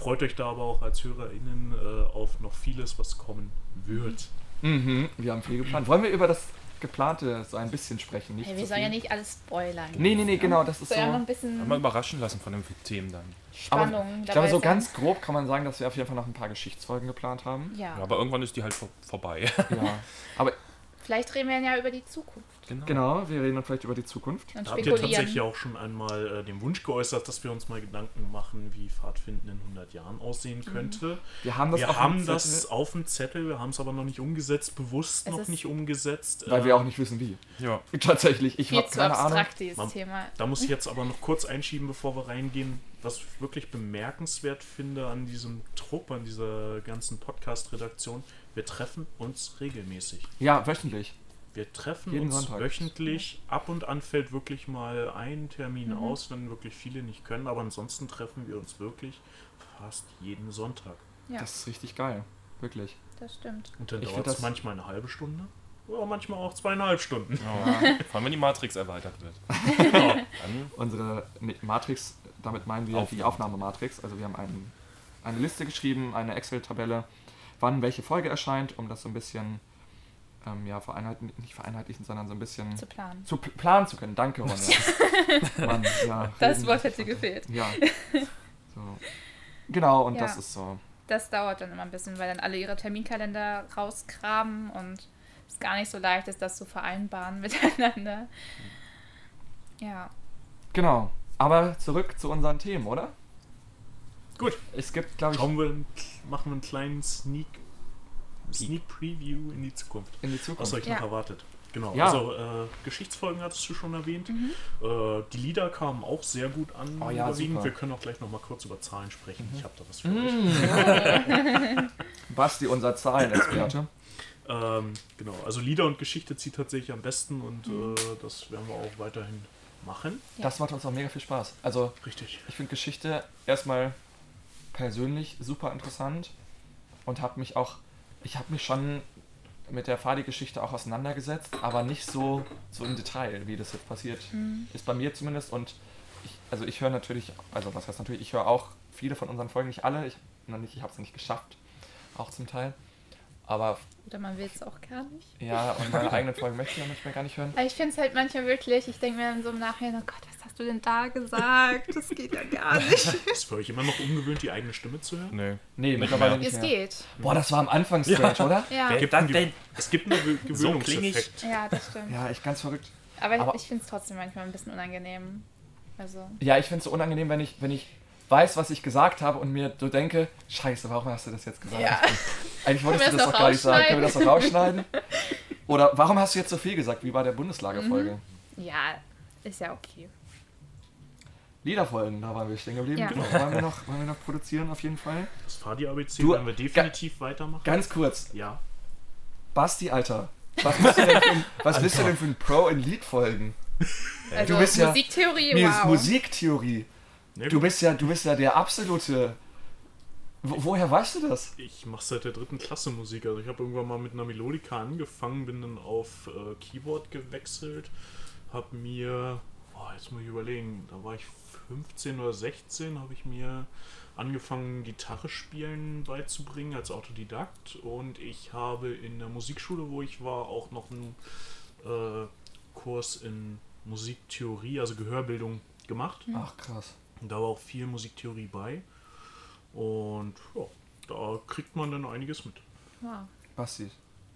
Freut euch da aber auch als HörerInnen äh, auf noch vieles, was kommen wird. Mhm, wir haben viel geplant. Wollen wir über das Geplante so ein bisschen sprechen? Nicht Hey, wir sollen viel? ja nicht alles spoilern. Nee, nee, nee, genau, das ist noch so. ein bisschen Mal überraschen lassen von den Themen dann. Aber Spannung ich glaube, so sein. ganz grob kann man sagen, dass wir auf jeden Fall noch ein paar Geschichtsfolgen geplant haben. Ja. Ja, aber irgendwann ist die halt vor vorbei. Ja. Aber Vielleicht reden wir ja über die Zukunft genau, wir reden dann vielleicht über die Zukunft. Da habt ihr tatsächlich auch schon einmal äh, den Wunsch geäußert, dass wir uns mal Gedanken machen, wie Pfadfinden in 100 Jahren aussehen Mhm. könnte. Wir haben das wir auf dem haben Zettel, das auf dem Zettel, wir haben es aber noch nicht umgesetzt, bewusst Es noch nicht umgesetzt. weil Äh, wir auch nicht wissen, wie. Ja. Tatsächlich, ich habe keine Ahnung. Man- Thema. Da muss ich jetzt aber noch kurz einschieben, bevor wir reingehen, was ich wirklich bemerkenswert finde an diesem Trupp, an dieser ganzen Podcast-Redaktion. Wir treffen uns regelmäßig. Ja, wöchentlich. Wir treffen Jeden uns Sonntag. wöchentlich. Ab und an fällt wirklich mal ein Termin Mhm. aus, wenn wirklich viele nicht können. Aber ansonsten treffen wir uns wirklich fast jeden Sonntag. Ja, Das ist richtig geil. Wirklich. das stimmt. Und dann dauert es das- manchmal eine halbe Stunde. Oder manchmal auch zweieinhalb Stunden. Ja. Vor allem, wenn die Matrix erweitert wird. Ja, dann Unsere nee, Matrix, damit meinen wir die Aufnahme. Aufnahmematrix. Also wir haben einen, eine Liste geschrieben, eine Excel-Tabelle, wann welche Folge erscheint, um das so ein bisschen ähm, ja, vereinheitlichen, nicht vereinheitlichen, sondern so ein bisschen Zu planen. zu pl planen zu können. Danke, Ronja. Mann, ja, Das reden- Wort hätte gefehlt. Ja. So. Genau, und Ja. das ist so. Das dauert dann immer ein bisschen, weil dann alle ihre Terminkalender rausgraben und es gar nicht so leicht ist, das zu vereinbaren miteinander. Ja. Genau. Aber zurück zu unseren Themen, oder? Gut, Es gibt, glaube ich, schauen wir, machen wir einen kleinen Sneak, Sneak Preview in die Zukunft. in die Was Zukunft. euch Ja. noch erwartet. Genau, Ja. also äh, Geschichtsfolgen hattest du schon erwähnt. Mhm. Äh, die Lieder kamen auch sehr gut an. Oh ja, überwiegend. super. Wir können auch gleich noch mal kurz über Zahlen sprechen. Ich habe da was für Mm. euch. Basti, unser Zahlenexperte. Ähm, genau, also Lieder und Geschichte zieht tatsächlich am besten und Mhm. äh, das werden wir auch weiterhin machen. Ja. Das macht uns auch mega viel Spaß. Also, Richtig. ich finde Geschichte erstmal persönlich super interessant und habe mich auch, ich habe mich schon mit der Fadi-Geschichte auch auseinandergesetzt, aber nicht so, so im Detail, wie das jetzt passiert Mhm. ist bei mir zumindest. Und ich, also ich höre natürlich, also was heißt natürlich, ich höre auch viele von unseren Folgen, nicht alle, ich noch nicht, ich habe es nicht geschafft, auch zum Teil. Aber Oder man will es auch gar nicht. ja, und meine eigenen Folgen möchte ich ja manchmal gar nicht hören. Aber ich finde es halt manchmal wirklich, ich denke mir dann so im Nachhinein, oh Gott, was hast du denn da gesagt? Das geht ja gar nicht. Ist für euch immer noch ungewöhnt, die eigene Stimme zu hören? Nee. Nee, mittlerweile nicht Es mehr. geht. Boah, das war am Anfang strange, oder? Ja, Wer- Gibt Ge- denn? Es gibt einen Ge- So. Gewöhnungseffekt. ja, das stimmt. Ja, echt ganz verrückt. Aber, Aber- ich finde es trotzdem manchmal ein bisschen unangenehm. Also, Ja, ich finde es so unangenehm, wenn ich, wenn ich weiß, was ich gesagt habe und mir so denke, scheiße, warum hast du das jetzt gesagt? ja. Eigentlich wolltest du das doch gar nicht sagen. Können wir das doch rausschneiden? Oder warum hast du jetzt so viel gesagt, wie bei der Bundeslagerfolge? Ja, ist ja okay. Liederfolgen, da waren wir stehen geblieben. Ja. Genau. Wollen, wir noch, wollen wir noch produzieren auf jeden Fall? Das Fadi-ABC Du- werden wir definitiv weitermachen. Ganz kurz, Ja. Basti, Alter, was bist du denn für ein, was bist du denn für ein Pro in Liedfolgen? Also bist ja- Musiktheorie, Nee, das ist wow. Musiktheorie. Ja, Du bist ja, du bist ja der absolute. Wo, woher weißt du das? Ich mache seit der dritten Klasse Musik. Also ich habe irgendwann mal mit einer Melodika angefangen, bin dann auf äh, Keyboard gewechselt, habe mir, oh, jetzt muss ich überlegen, da war ich 15 oder 16, habe ich mir angefangen, Gitarre spielen beizubringen als Autodidakt und ich habe in der Musikschule, wo ich war, auch noch einen äh, Kurs in Musiktheorie, also Gehörbildung gemacht. Ach krass. Und da war auch viel Musiktheorie bei. Und ja, da kriegt man dann einiges mit. Wow. Basti,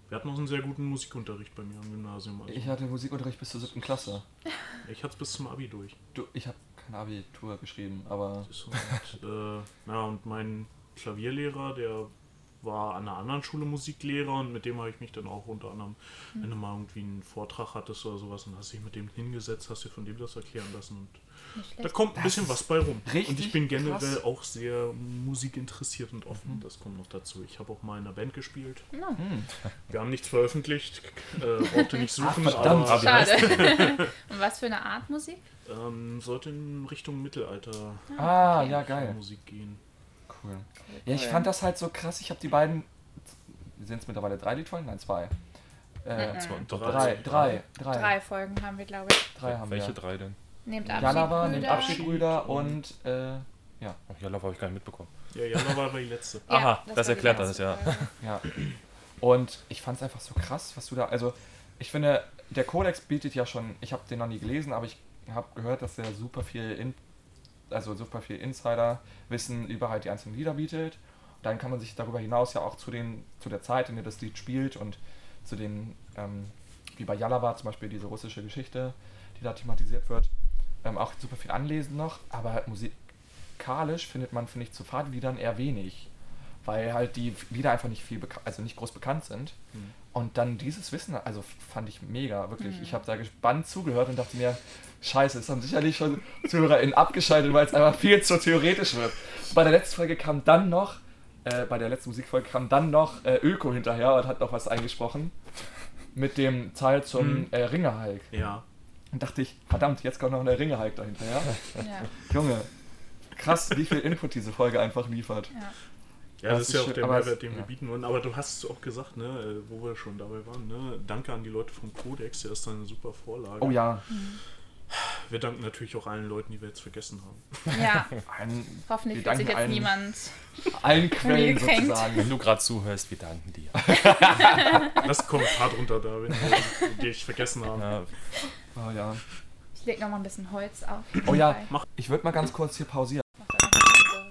Wir hatten auch einen sehr guten Musikunterricht bei mir am Gymnasium. Also ich hatte Musikunterricht bis zur siebten Klasse. ich hatte es bis zum Abi durch. Du, ich habe kein Abitur geschrieben, aber Das ist Und, äh, ja, und mein Klavierlehrer, der war an einer anderen Schule Musiklehrer und mit dem habe ich mich dann auch unter anderem, wenn du mal irgendwie einen Vortrag hattest oder sowas, und hast dich mit dem hingesetzt, hast dir von dem das erklären lassen und da kommt ein bisschen was bei rum. richtig und ich bin generell krass. auch sehr musikinteressiert und offen, das kommt noch dazu. Ich habe auch mal in einer Band gespielt. No. hm, Wir haben nichts veröffentlicht, äh, brauchte nicht suchen, verdammt. aber Schade. Und was für eine Art Musik? ähm, sollte in Richtung Mittelalter ah, okay. ja geil. Musik gehen. Cool. Ja, ich fand das halt so krass. Ich habe die beiden, sind es mittlerweile drei Liedfolgen? Nein, zwei. Äh, Mhm. Zwei- drei, drei, drei, Drei Folgen haben wir, glaube ich. drei haben Welche wir. drei denn? Nehmt Jalava, nehmt Abschiedbrüder. Abschiedbrüder und äh, ja, Ach, ja, habe ich gar nicht mitbekommen. Ja, Jana war aber die letzte. Aha, das die erklärt das, ja. Ja. Und ich fand es einfach so krass, was du da, also ich finde, der Codex bietet ja schon, ich habe den noch nie gelesen, aber ich habe gehört, dass der super viel, in, also super viel Insider-Wissen über halt die einzelnen Lieder bietet. Dann kann man sich darüber hinaus ja auch zu, den, zu der Zeit, in der das Lied spielt und zu den, ähm, wie bei Jalava zum Beispiel diese russische Geschichte, die da thematisiert wird, ähm, auch super viel anlesen noch, aber musikalisch findet man, finde ich, zu Fahrtliedern eher wenig, weil halt die Lieder einfach nicht viel, also nicht groß bekannt sind. Mhm. Und dann dieses Wissen, also fand ich mega, wirklich. Mhm. Ich habe da gespannt zugehört und dachte mir, scheiße, es haben sicherlich schon ZuhörerInnen abgeschaltet, weil es einfach viel zu theoretisch wird. Bei der letzten Folge kam dann noch, äh, bei der letzten Musikfolge kam dann noch äh, Öko hinterher und hat noch was eingesprochen mit dem Teil zum Mhm. äh, Ringerhike. Ja. Und dachte ich, verdammt, jetzt kommt noch eine Ringerhike dahinterher. Ja, Junge, krass, wie viel Input diese Folge einfach liefert. ja. Ja, Das das ist ist ja auch schön, der Mehrwert, den wir ja. bieten wollen. Aber du hast es auch gesagt, ne, äh, wo wir schon dabei waren, ne? Danke an die Leute vom Codex, der ist eine super Vorlage. Oh ja, Wir danken natürlich auch allen Leuten, die wir jetzt vergessen haben. ja. ein, hoffentlich fühlt sich jetzt allen- niemand. allen Quellen sozusagen. Wenn du gerade zuhörst, wir danken dir. Lass einen Kommentar drunter da, wenn wir dich vergessen haben. Ja, Oh ja. Ich leg noch mal ein bisschen Holz auf. Oh ja. Mach- ich würde mal ganz kurz hier pausieren.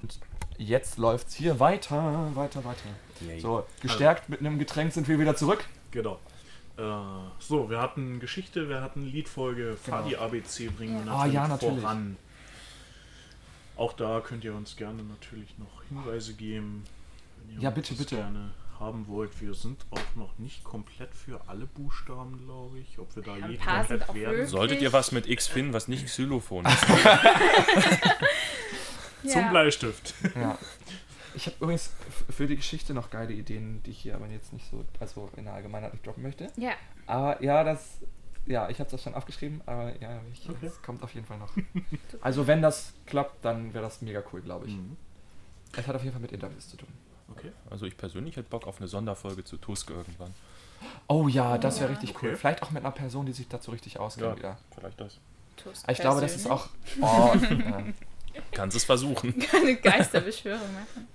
Das so. Jetzt läuft's hier weiter, weiter, weiter. yay. So, gestärkt mit einem Getränk sind wir wieder zurück. Genau. Äh, so, wir hatten Geschichte, wir hatten Liedfolge, Fahr Genau. die ABC bringen wir Ja. Ah, natürlich, ja, natürlich. voran. Auch da könnt ihr uns gerne natürlich noch Hinweise geben. Wenn ihr Ja, uns bitte, das bitte. gerne haben wollt. Wir sind auch noch nicht komplett für alle Buchstaben, glaube ich. Ob wir da Ein je komplett werden. möglich. Solltet ihr was mit X finden, was nicht Xylophon ist? Zum Ja. Bleistift. Ja. Ich habe übrigens für die Geschichte noch geile Ideen, die ich hier aber jetzt nicht so, also in der Allgemeinheit nicht droppen möchte. Ja, Aber ja, das, ja, ich habe das schon aufgeschrieben, aber ja, ich, Okay. das kommt auf jeden Fall noch. Also wenn das klappt, dann wäre das mega cool, glaube ich. Mhm. Es hat auf jeden Fall mit Interviews zu tun. Okay. Also ich persönlich hätte Bock auf eine Sonderfolge zu Tusk irgendwann. Oh ja, das wäre Ja. richtig Okay. cool. Vielleicht auch mit einer Person, die sich dazu richtig auskennt Ja. wieder. Vielleicht das. Tusk Aber ich glaube, das ist auch. Oh, ja. Kannst es versuchen. eine Geisterbeschwörung machen.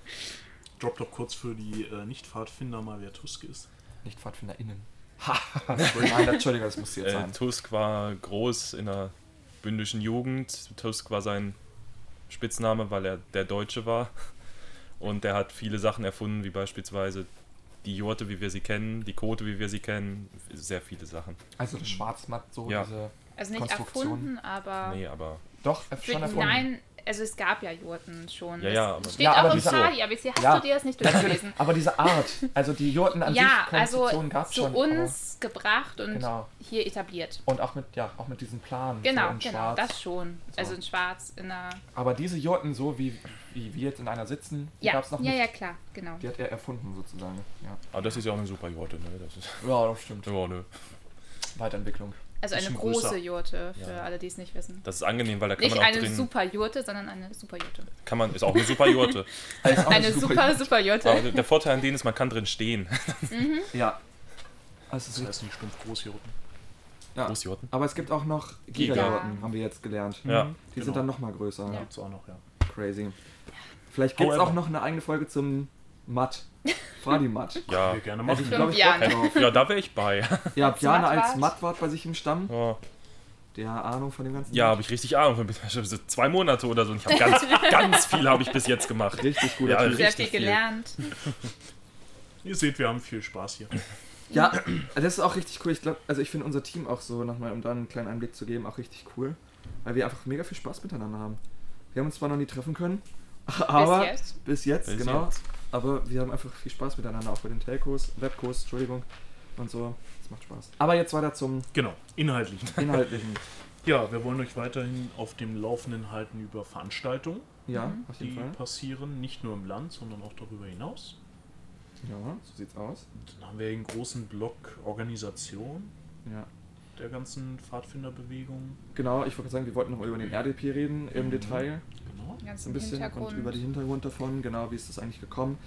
Drop doch kurz für die äh, Nicht-Pfadfinder mal, wer Tusk ist. Nicht PfadfinderInnen. Nein, Entschuldigung, das muss jetzt Äh, sein. Tusk war groß in der bündischen Jugend. Tusk war sein Spitzname, weil er der Deutsche war. Und er hat viele Sachen erfunden, wie beispielsweise die Jurte, wie wir sie kennen, die Kote, wie wir sie kennen. Sehr viele Sachen. Also das Schwarzmatt, so Ja. diese. Also nicht erfunden, aber. Nee, aber Doch, schon erfunden. nein, also es gab ja Jurten schon. Ja, ja, aber- steht Ja, auch aber im diese- Fadi, aber jetzt hast Ja. du dir das nicht durchgelesen. aber diese Art, also die Jurten an Ja, sich, also Konstruktionen gab es zu schon. uns gebracht und Genau. hier etabliert. Aber, und auch mit, ja, auch mit diesem Plan. Genau, so in genau, Schwarz. das schon. Also in schwarz, in einer. Aber diese Jurten, so wie, wie wir jetzt in einer sitzen, die Ja, gab es noch ja, nicht. ja, klar, genau. Die hat er erfunden sozusagen. Ja, Aber das ist ja auch eine super Jurte, ne? Das ist, ja das stimmt. ja, ne? Weiterentwicklung. Also eine große größer. Jurte, für Ja. alle, die es nicht wissen. Das ist angenehm, weil da kann Nicht man auch eine drin. super Jurte, sondern eine super Jurte. Kann man, ist auch eine super Jurte. Ist auch Eine super, super Jurte. Aber der Vorteil an denen ist, man kann drin stehen. Ja. Das ist Das heißt nicht stumpf Großjurten. Ja. Großjurten. Aber es gibt auch noch Giga. Gigajurten, haben wir jetzt gelernt. Ja. Die Genau. sind dann noch mal größer. Ja. Gibt's auch noch, ja. Crazy. Vielleicht gibt es auch noch eine eigene Folge zum Matt. Fradi Matt. Ja. Wir gerne machen. ich, glaube ich, Bjarne. Bock ja, da wäre ich bei. Bjarne Matt als wart? Mattwart bei sich im Stamm. Ja, Der Ahnung von dem ganzen. ja habe ich richtig Ahnung. von. Schon so zwei Monate oder so. Und ich habe ganz, ganz viel habe ich bis jetzt gemacht. Richtig guter Ja. Sehr richtig viel viel. gelernt. Ihr seht, wir haben viel Spaß hier. Ja, das ist auch richtig cool. Ich glaube, also ich finde unser Team auch so, nochmal, um da einen kleinen Einblick zu geben, auch richtig cool. Weil wir einfach mega viel Spaß miteinander haben. Wir haben uns zwar noch nie treffen können, aber jetzt. bis jetzt, Bis genau. jetzt. Aber wir haben einfach viel Spaß miteinander, auch bei den Telcos, Webcos, Entschuldigung, und so. Das macht Spaß. Aber jetzt weiter zum Genau, inhaltlich. Inhaltlichen. Ja, wir wollen euch weiterhin auf dem Laufenden halten über Veranstaltungen, Ja, die Fall. passieren, nicht nur im Land, sondern auch darüber hinaus. Ja, so sieht's aus. Dann haben wir den großen Block Organisation Ja. Der ganzen Pfadfinderbewegung. Genau, ich wollte sagen, wir wollten noch über den RDP reden im Mhm. Detail. Genau. ein bisschen Hintergrund. und über den Hintergrund davon, genau, wie ist das eigentlich gekommen.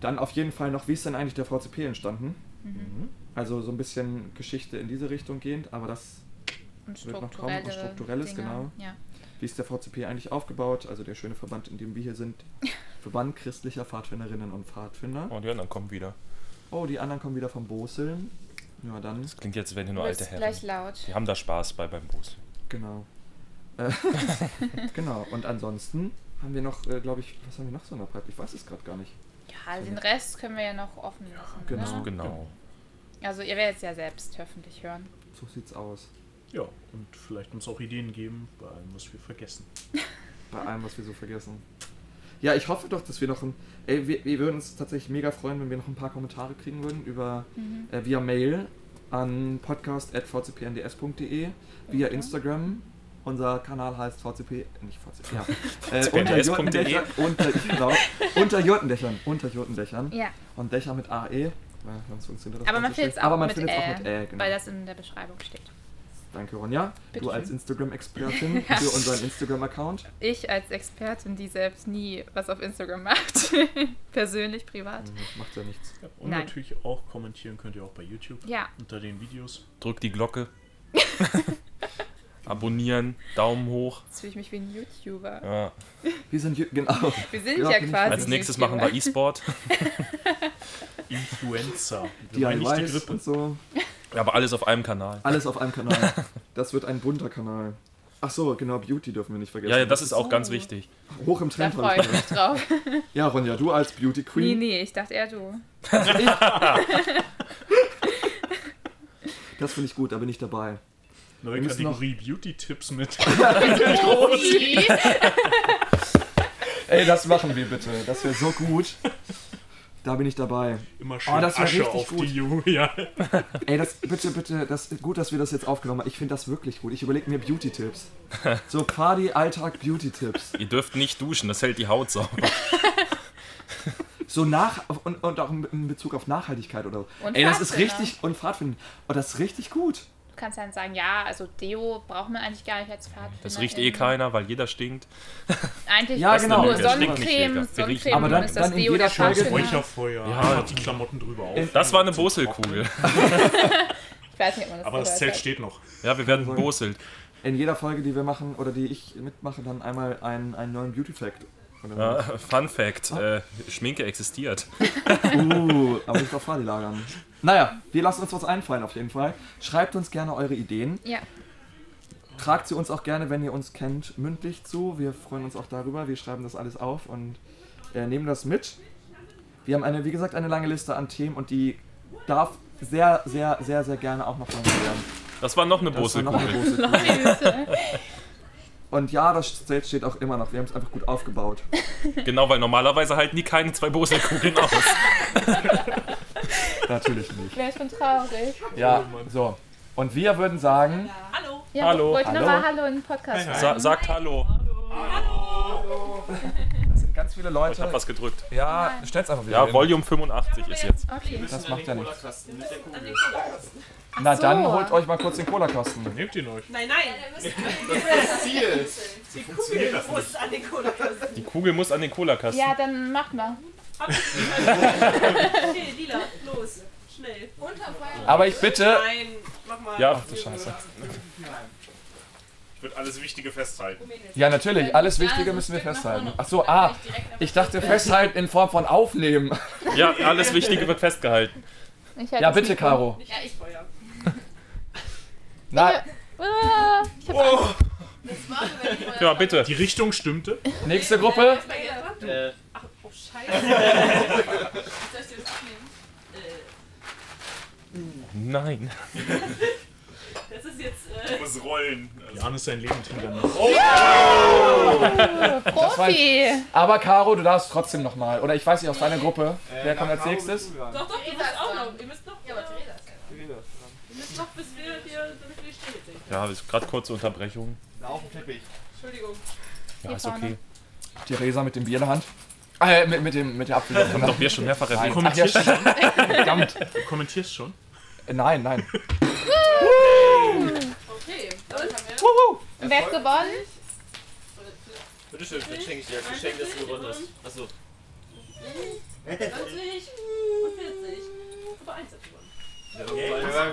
Dann auf jeden Fall noch, wie ist denn eigentlich der VCP entstanden? Mhm. Also so ein bisschen Geschichte in diese Richtung gehend, aber das, und wird noch kommen, und strukturelle Strukturelles, Dinge. genau. Ja. wie ist der VCP eigentlich aufgebaut? Also der schöne Verband, in dem wir hier sind. Verband christlicher Pfadfinderinnen und Pfadfinder. Und die anderen kommen wieder. Oh, die anderen kommen wieder vom Boseln. Ja, dann, Das klingt jetzt, als wären hier nur alte Herren. gleich laut. Die haben da Spaß bei beim Bus. genau. Äh, genau, und ansonsten haben wir noch, äh, glaube ich, was haben wir noch so in der Pipe? Ich weiß es gerade gar nicht. Ja, den Rest können wir ja noch offen lassen. Genau. Ne? Genau. Also ihr werdet es ja selbst hoffentlich hören. So sieht's aus. Ja, und vielleicht uns auch Ideen geben bei allem, was wir vergessen. Bei allem, was wir so vergessen. Ja, ich hoffe doch, dass wir noch ein. Ey, wir, wir würden uns tatsächlich mega freuen, wenn wir noch ein paar Kommentare kriegen würden über Mhm. äh, via Mail an podcast.vcpnds.de, via Okay. Instagram. Unser Kanal heißt VCP, nicht VCP, ja. äh, unter Jurtendächern, unter, genau, unter Jurtendächern, unter Jurtendächern. Ja, Und Dächer mit AE, weil sonst funktioniert das aber man findet es auch, Aber man mit findet es Ä, auch mit Ä, genau. weil das in der Beschreibung steht. Danke, Ronja. Bitte du als. Instagram-Expertin für unseren Instagram-Account. Ich als Expertin, die selbst nie was auf Instagram macht, persönlich, privat. Das macht ja nichts. Ja, und Nein. natürlich auch kommentieren könnt ihr auch bei YouTube Ja, unter den Videos. Drückt die Glocke. Abonnieren, Daumen hoch. jetzt fühle ich mich wie ein YouTuber. Ja. Wir sind, genau. Wir sind Ja, ja, quasi. Als nächstes YouTuber. machen wir E-Sport. Influencer. Wir meinen nicht die DIYs Grippe. und so. Ja, aber alles auf einem Kanal. Alles auf einem Kanal. Das wird ein bunter Kanal. Ach so, genau, Beauty dürfen wir nicht vergessen. Ja, ja, das ist auch So. ganz wichtig. hoch im Da Trend. freue hab ich mich drauf. ja, Ronja, du als Beauty Nee, Queen. nee, ich dachte eher du. Das finde ich gut, da bin ich dabei. Neue Wir Kategorie Beauty-Tipps mit. Ey, das machen wir bitte. Das wäre so gut. Da bin ich dabei. Immer schön Oh, das Asche richtig auf gut. die Ju. Ja. Ey, das bitte, bitte, das gut, dass wir das jetzt aufgenommen haben. Ich finde das wirklich gut. Ich überlege mir Beauty-Tipps. So Party, Alltag, Beauty-Tipps. Ihr dürft nicht duschen, das hält die Haut sauber. So nach und, und auch in Bezug auf Nachhaltigkeit oder so. Und Ey, das ist richtig und Pfadfinden. Oh, das ist richtig gut. Du kannst dann sagen, ja, also Deo braucht man eigentlich gar nicht als Pfadfinder. Das riecht eh keiner, weil jeder stinkt. Eigentlich Ja, ist genau. nur Sonnencreme. Sonnencreme Aber dann- ist das dann in Deo jeder der. Räucherfeuer. Ja. Einfach die Klamotten drüber auf. Das war eine Boselkugel. Ich weiß nicht, ob man das Aber das Zelt hat. steht noch. Ja, wir werden boselt. In jeder Folge, die wir machen oder die ich mitmache, dann einmal einen, einen neuen Beauty-Fact. Oder so. Ja, Fun Fact: äh, Schminke existiert. Uh, aber nicht auf Party lagern. Naja, wir lassen uns was einfallen auf jeden Fall. Schreibt uns gerne eure Ideen. Ja, Tragt sie uns auch gerne, wenn ihr uns kennt, mündlich zu. Wir freuen uns auch darüber. Wir schreiben das alles auf und äh, nehmen das mit. Wir haben eine, wie gesagt, eine lange Liste an Themen und die darf sehr, sehr, sehr, sehr gerne auch noch lange werden. Das war noch eine Das war noch eine Boselkugel. große Kugel. Leute. Und ja, das Zelt steht auch immer noch. Wir haben es einfach gut aufgebaut. Genau, weil normalerweise halten die keine zwei Boselkugeln aus. Natürlich nicht. Wäre schon traurig. Ja, so. Und wir würden sagen, Ja, Hallo. wollte Hallo. nochmal Hallo in den Podcast sagen. Sa sagt Hallo. das sind ganz viele Ich Leute. hab was gedrückt. ja, stell's einfach wieder. Ja, hin. Volume 85 ist jetzt. Okay. Das macht ja nichts. An den Cola-Kasten. Na so. dann holt euch mal kurz den Cola-Kasten. Nehmt ihn euch. Nein, nein. Ziel. Die Kugel muss an den Cola-Kasten. Die Kugel muss an den Cola-Kasten. Ja, dann macht mal. Okay, Lila, los. Schnell. Aber ich bitte. Nein, mach mal. Ja, Ach du Scheiße. Ich würde alles Wichtige festhalten. Ja, natürlich, alles Wichtige müssen wir festhalten. Ach so, ah, ich dachte festhalten in Form von aufnehmen. ja, alles Wichtige wird festgehalten. Halt Ja, bitte. Caro. Ja, ich feuer. Na, Ah, ich hab Angst. Ja, bitte. Die Richtung stimmte. nächste Gruppe. Ach, oh Scheiße. Soll ich dir das abnehmen? Nein. Das ist jetzt. Äh, muss rollen. Jan ist sein Leben Hindernis. Profi. Aber Caro, du darfst trotzdem nochmal. Oder ich weiß nicht, aus deiner Gruppe. Wer kommt als nächstes? doch, doch, ihr müsst auch noch. Ihr müsst noch. Ja, aber Ihr müsst noch, bis wir hier, damit wir die Stille sehen. Ja, ist gerade kurze Unterbrechung. Auf dem Teppich. Entschuldigung. Ja, Hier ist okay. Theresa mit dem Bier in der Hand. Ah, äh, mit, mit dem, mit der Apfel. Haben doch wir schon mehrfach erwähnt. Ach, ja, stimmt. Verdammt. Du kommentierst schon. Nein, nein. Okay, dann haben wir. Wer hat gewonnen? Bitteschön, dann schenke ich dir als Geschenk, dass du gewonnen hast. Achso. 20 und 40. Aber eins hat gewonnen.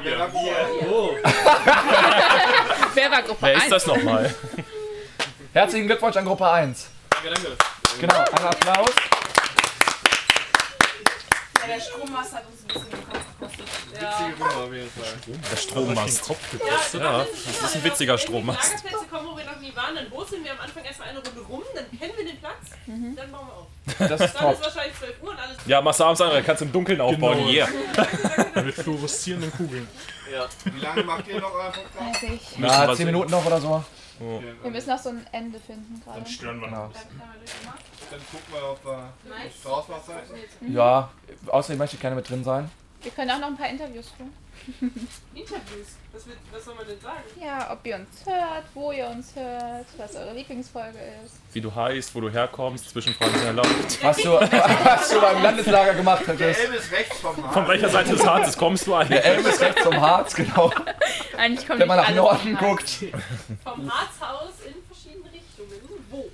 Wer war Bier? Oh, Wer war Gruppe Wer 1? ist das nochmal? Herzlichen Glückwunsch an Gruppe 1. danke, danke. Genau, einen Applaus. Ja, der Strommast hat uns ein bisschen den Kopf gekostet. Ja. Witzige Runde auf jeden Fall. Der Strommast. Ja, Ja, das ist ein witziger Strommast. Wenn wir Lagerplätze kommen, wo wir noch nie waren, dann wurzeln wir am Anfang erstmal eine Runde rum, dann kennen wir den Platz, dann bauen wir auf. Das ist Dann top. ist wahrscheinlich 12 Uhr und alles. Ja, machst du abends an, dann kannst du im Dunkeln aufbauen. Genau. Yeah. Mit fluoreszierenden Kugeln. Ja. Wie lange macht ihr noch euren Podcast? Weiß ich. Na, 10 sehen. Minuten noch oder so. Wir müssen noch so ein Ende finden gerade. Dann stören wir Genau. noch. Dann gucken wir, ob wir Straußwasser Ja, außerdem möchte ich gerne mit drin sein. Wir können auch noch ein paar Interviews führen. Interviews. Was, wird, was soll man denn sagen? Ja, ob ihr uns hört, wo ihr uns hört, was eure Lieblingsfolge ist. Wie du heißt, wo du herkommst, Zwischenfragen sind erlaubt. Was du, was du beim Landeslager gemacht Der hättest. Elb ist rechts vom Haar. Von welcher Seite des Harzes kommst du Der eigentlich? Elm ist rechts zum Harz, genau. Eigentlich kommt Wenn man nach Norden guckt. Vom Harzhaus in verschiedene Richtungen. Wo?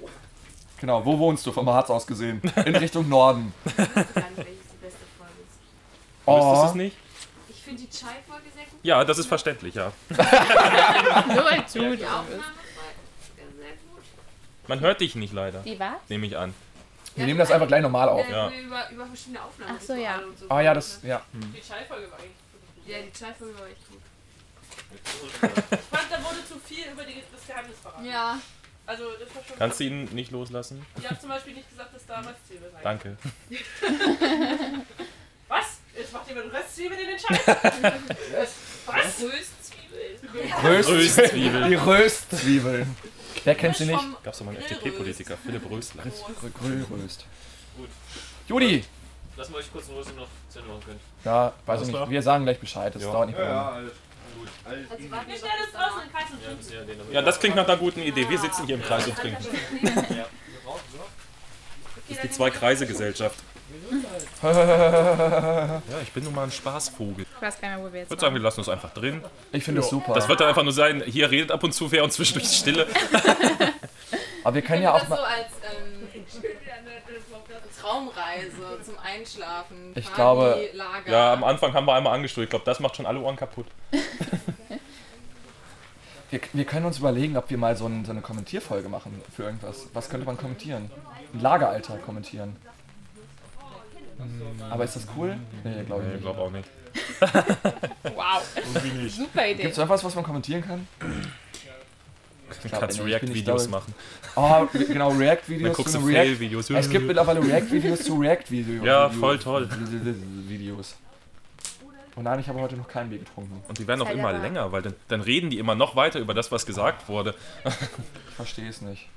Genau, wo wohnst du vom Harz aus gesehen? In Richtung Norden. gar nicht, welches die beste Folge ist. Wüsstest du Oh, es nicht? Ich finde die Chai-Folge sehr gut. Ja, das ist verständlich, ja. Nur weil du Die. Aufnahme war sehr gut. Man hört dich nicht leider, Die was? nehme ich an. wir nehmen das einfach gleich normal auf. Äh, Ja. über, über verschiedene Aufnahmen Ach so, ja. und so. Ah ja, das, ja. Die Schallfolge war eigentlich gut. Ja, die Chai-Folge war echt gut. Ich fand, da wurde zu viel über die, das Geheimnis verraten. Ja. Also, das war schon. Kannst du ihn nicht loslassen? Ihr habt zum Beispiel nicht gesagt, dass da Röstzwiebeln sein. Danke. Was? Jetzt macht jemand Röstzwiebeln in den Scheiß? Was? Röstzwiebeln. Röst, Röstzwiebel. die Röstzwiebeln. Wer kennt sie nicht? Gab's doch mal einen FDP-Politiker, Philipp Rösler. Grillröst. Gut. Judy! Lass mal euch kurz eine Rose noch zu Ende machen können. Ja, weiß ich nicht. Wir sagen gleich Bescheid. Das dauert nicht mehr ja. Alles Also warten Wir stellen uns doch draußen den Kreis und Ja, trinken. ja das klingt nach einer guten Idee. Wir sitzen hier im Kreis und trinken. Das ist die Zwei-Kreise-Gesellschaft. Ja, ich bin nun mal ein Spaßvogel. Ich weiß gar nicht wo wir jetzt Ich würde sagen, wir lassen uns einfach drin. Ich finde es super. Das wird dann einfach nur sein, hier redet ab und zu wer und zwischendurch Stille. Aber wir können Ich ja das auch so mal. als ähm, Traumreise zum Einschlafen. Ich Party, glaube- Lager. Ja, am Anfang haben wir einmal angestoßen. Ich glaube, das macht schon alle Ohren kaputt. Wir, wir können uns überlegen, ob wir mal so, ein, so eine Kommentierfolge machen für irgendwas. Was könnte man kommentieren? Ein Lageralter kommentieren. Aber ist das cool? Nee, glaube ich Ich nicht. glaube auch nicht. Wow. Super Idee. Gibt es irgendwas, was man kommentieren kann? Du glaub, kannst nee, ich nicht React-Videos machen. Oh, genau, React-Videos guckst zu du einem React. Fail-Videos. Es gibt mittlerweile React-Videos zu React-Videos. Ja, voll toll. Videos. Oh nein, ich habe heute noch kein Bier getrunken. Und die werden auch immer länger, weil dann, dann reden die immer noch weiter über das, was gesagt wurde. Ich verstehe es nicht.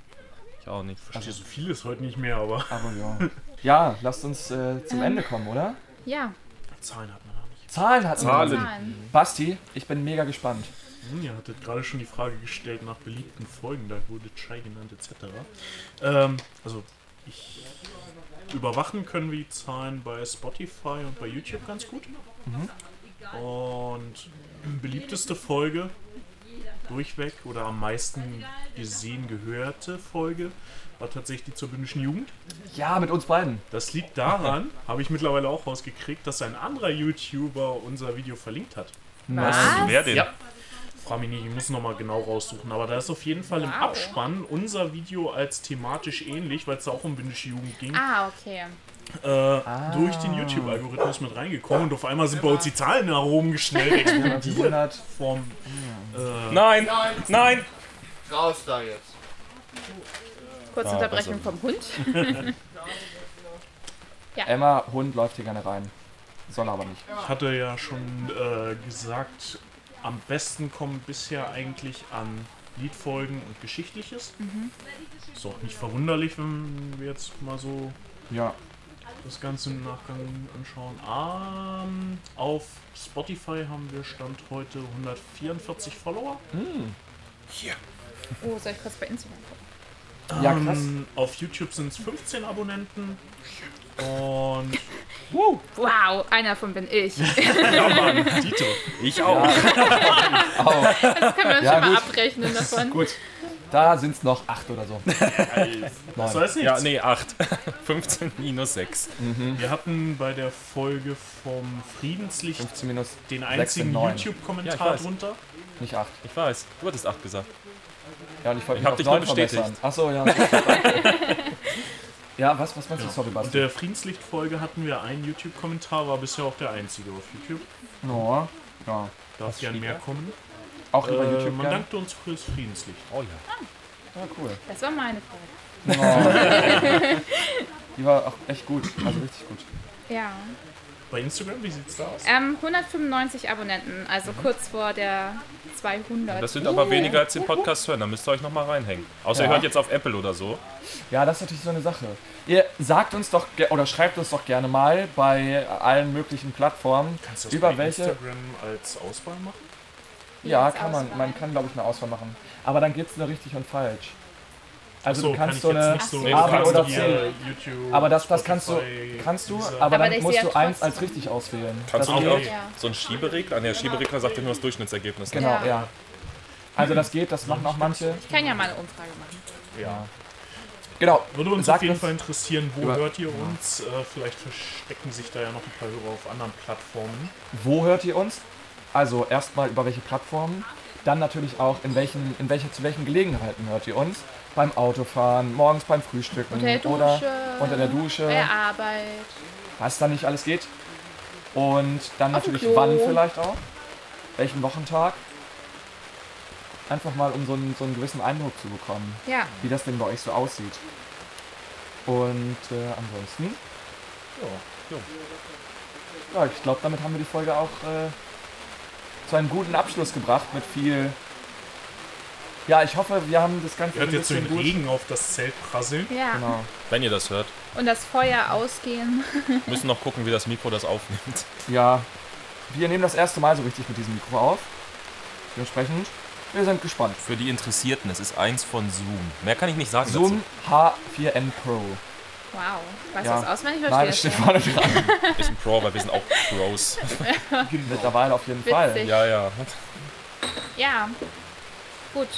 Ich auch nicht. Also so viel ist heute nicht mehr, aber Aber ja. Ja, lasst uns äh, zum Ende kommen, oder? Ja, Zahlen hat man noch nicht. Zahlen hatten Zahlen. wir. Zahlen. Basti, ich bin mega gespannt. Hm, Ihr hattet gerade schon die Frage gestellt nach beliebten Folgen, da wurde Chai genannt etc. Ähm, also ich überwachen können wir die Zahlen bei Spotify und bei YouTube ganz gut. Und beliebteste Folge durchweg oder am meisten gesehen gehörte Folge war tatsächlich die zur bündischen Jugend. Ja, mit uns beiden. Das liegt daran, habe ich mittlerweile auch rausgekriegt, dass ein anderer YouTuber unser Video verlinkt hat. Was? Wer denn? Ja. Frag mich nicht, ich muss nochmal genau raussuchen. Aber da ist auf jeden Fall im. Abspann unser Video als thematisch ähnlich, weil es da auch um bündische Jugend ging, Ah, okay. Äh, durch den YouTube-Algorithmus mit reingekommen. Und auf einmal sind bei uns die Zahlen nach oben geschnellt explodiert. 100. Vom, äh, Nein! Nein! Raus da jetzt. Kurze Ah, Unterbrechung vom Hund. Emma, Hund läuft hier gerne rein. Soll aber nicht. ich hatte ja schon äh, gesagt, am besten kommen bisher eigentlich an Liedfolgen und Geschichtliches. Ist auch nicht verwunderlich, wenn wir jetzt mal so Ja. Das Ganze im Nachgang anschauen. Ähm, auf Spotify haben wir Stand heute 144 Follower. Oh, soll ich kurz bei Instagram gucken? Ja, krass. Ähm, auf YouTube sind es 15 Abonnenten. Und Wow, einer davon bin ich. Ja, Mann! Dito! Ich auch! Au. Das können wir uns Ja, schon mal gut. abrechnen davon. Gut. Da sind es noch 8 oder so. das heißt nichts. Ja, nee, 8. 15 minus 6. Wir hatten bei der Folge vom Friedenslicht 15 minus, den einzigen. Ja, ich YouTube-Kommentar weiß. drunter. nicht 8. Ich weiß. Du hattest 8 gesagt. Ja, und ich wollte Ich mich hab auf dich nur 9 verbessern. bestätigt. Achso, ja. ja, was, was meinst du? Sorry, Und Basti. der Friedenslicht-Folge hatten wir einen YouTube-Kommentar, war bisher auch der einzige auf YouTube. Ja, ja. Darf gern mehr kommen. Auch über Äh, YouTube man gern? dankte uns fürs Friedenslicht. Oh ja. Ja, cool. Das war meine Frage. Oh. Die war auch echt gut. Also richtig gut. Ja. Bei Instagram, wie sieht's da aus? Ähm, 195 Abonnenten, also kurz vor der 200. Das sind aber weniger als den Podcast hören. Da müsst ihr euch nochmal reinhängen. Außer ihr Ja. hört jetzt auf Apple oder so. Ja, das ist natürlich so eine Sache. Ihr sagt uns doch oder schreibt uns doch gerne mal bei allen möglichen Plattformen, Kannst du das über bei welche. Instagram als Auswahl machen? Ja, kann man. Man kann, glaube ich, eine Auswahl machen. Aber dann gibt es eine richtig und falsch. Also Achso, du kannst kann so eine so A, B kannst oder C. YouTube, Aber das, das kannst du, kannst du, aber, Aber dann musst ja du eins als richtig auswählen. Kannst das du nicht auch Ja. so einen Schieberegler? Ah, der Schieberegler sagt dir nur das Durchschnittsergebnis. Genau, Ja. ja. Also das geht, das machen auch manche. Ich kann ja mal eine Umfrage machen. Ja. Genau. Würde uns Sagt auf jeden Fall interessieren, wo Über- hört ihr uns? Äh, vielleicht verstecken sich da ja noch ein paar Hörer auf anderen Plattformen. Wo hört ihr uns? Also erstmal über welche Plattformen, dann natürlich auch in welchen, in welche, zu welchen Gelegenheiten hört ihr uns? Beim Autofahren, morgens beim Frühstücken Unter der Dusche. oder unter der Dusche, Bei der Arbeit. was da nicht alles geht. Und dann Auf natürlich wann vielleicht auch, welchen Wochentag. Einfach mal, um so einen, so einen gewissen Eindruck zu bekommen, Ja. wie das denn bei euch so aussieht. Und äh, ansonsten, ja, ich glaube, damit haben wir die Folge auch äh, zu einem guten Abschluss gebracht mit viel. Ja, ich hoffe, wir haben das Ganze Ihr hört jetzt so den gut. Regen auf das Zelt prasseln. Ja. Genau. Wenn ihr das hört, Und das Feuer ausgehen. müssen noch gucken, wie das Mikro das aufnimmt. Ja, wir nehmen das erste Mal so richtig mit diesem Mikro auf. Dementsprechend, wir sind gespannt. Für die Interessierten, es ist eins von Zoom. Mehr kann ich nicht sagen Zoom H4n Pro. Wow. Weißt Ja. du das auswendig? Nein, Verstehe das steht vorne dran. Ist ein Pro, weil wir sind auch Pros. Mittlerweile auf jeden Fall. Witzig. Ja, ja. Ja. Gut.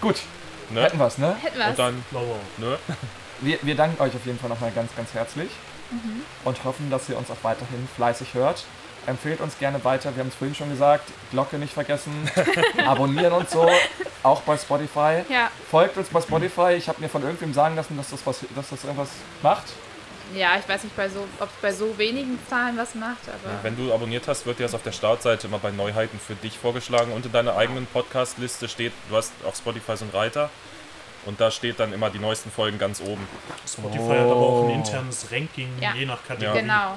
Gut, Ne? hätten wir's, ne? Hätten wir Und dann, ne? Wir, wir danken euch auf jeden Fall nochmal ganz, ganz herzlich und hoffen, dass ihr uns auch weiterhin fleißig hört. Empfehlt uns gerne weiter, wir haben es vorhin schon gesagt, Glocke nicht vergessen, abonnieren und so, auch bei Spotify. Ja. Folgt uns bei Spotify, ich habe mir von irgendwem sagen lassen, dass das, was, dass das irgendwas macht. Ja, ich weiß nicht, bei so, ob es bei so wenigen Zahlen was macht, aber. Wenn du abonniert hast, wird dir das auf der Startseite immer bei Neuheiten für dich vorgeschlagen. Und in deiner eigenen Podcast-Liste steht, du hast auf Spotify so einen Reiter. Und da steht dann immer die neuesten Folgen ganz oben. Spotify hat aber auch ein Oh. internes Ranking, Ja. je nach Kategorie. Genau.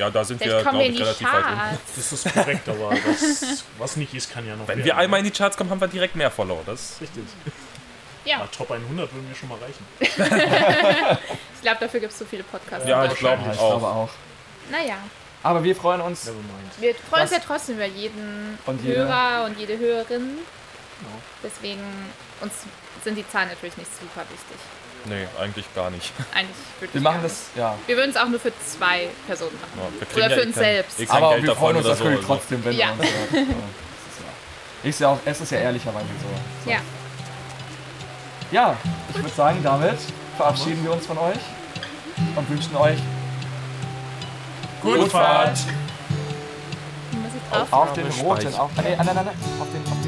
Ja, da sind Vielleicht wir, glaube wir in ich, die relativ weit unten. Charts. Das ist korrekt, aber das, was nicht ist, kann ja noch Wenn werden. wir einmal in die Charts kommen, haben wir direkt mehr Follower. Das Richtig. Ja, Ja, Top 100 würden mir schon mal reichen. ich glaube, dafür gibt es so viele Podcasts. Ja, ich glaube Ja, ich auch. glaube auch. Naja, Aber wir freuen uns. Wir freuen uns ja trotzdem über jeden Und jede. Hörer und jede Hörerin. Deswegen uns sind die Zahlen natürlich nicht super wichtig. Nee, eigentlich gar nicht. Eigentlich wirklich. Wir machen gar nicht. das, ja. Wir würden es auch nur für zwei Personen machen. Ja, wir Oder ja für eh uns kein- selbst. eh kein Aber Geld wir freuen uns oder so, natürlich also. trotzdem, wenn Ja. ihr uns. Ja, ist ja- auch, es ist ja ehrlicherweise so. Ja. Ja, ich würde sagen, damit verabschieden wir uns von euch und wünschen euch Gute Fahrt! Muss ich drauf? auf den roten, auf, nee, nein, nein, nein, auf den, auf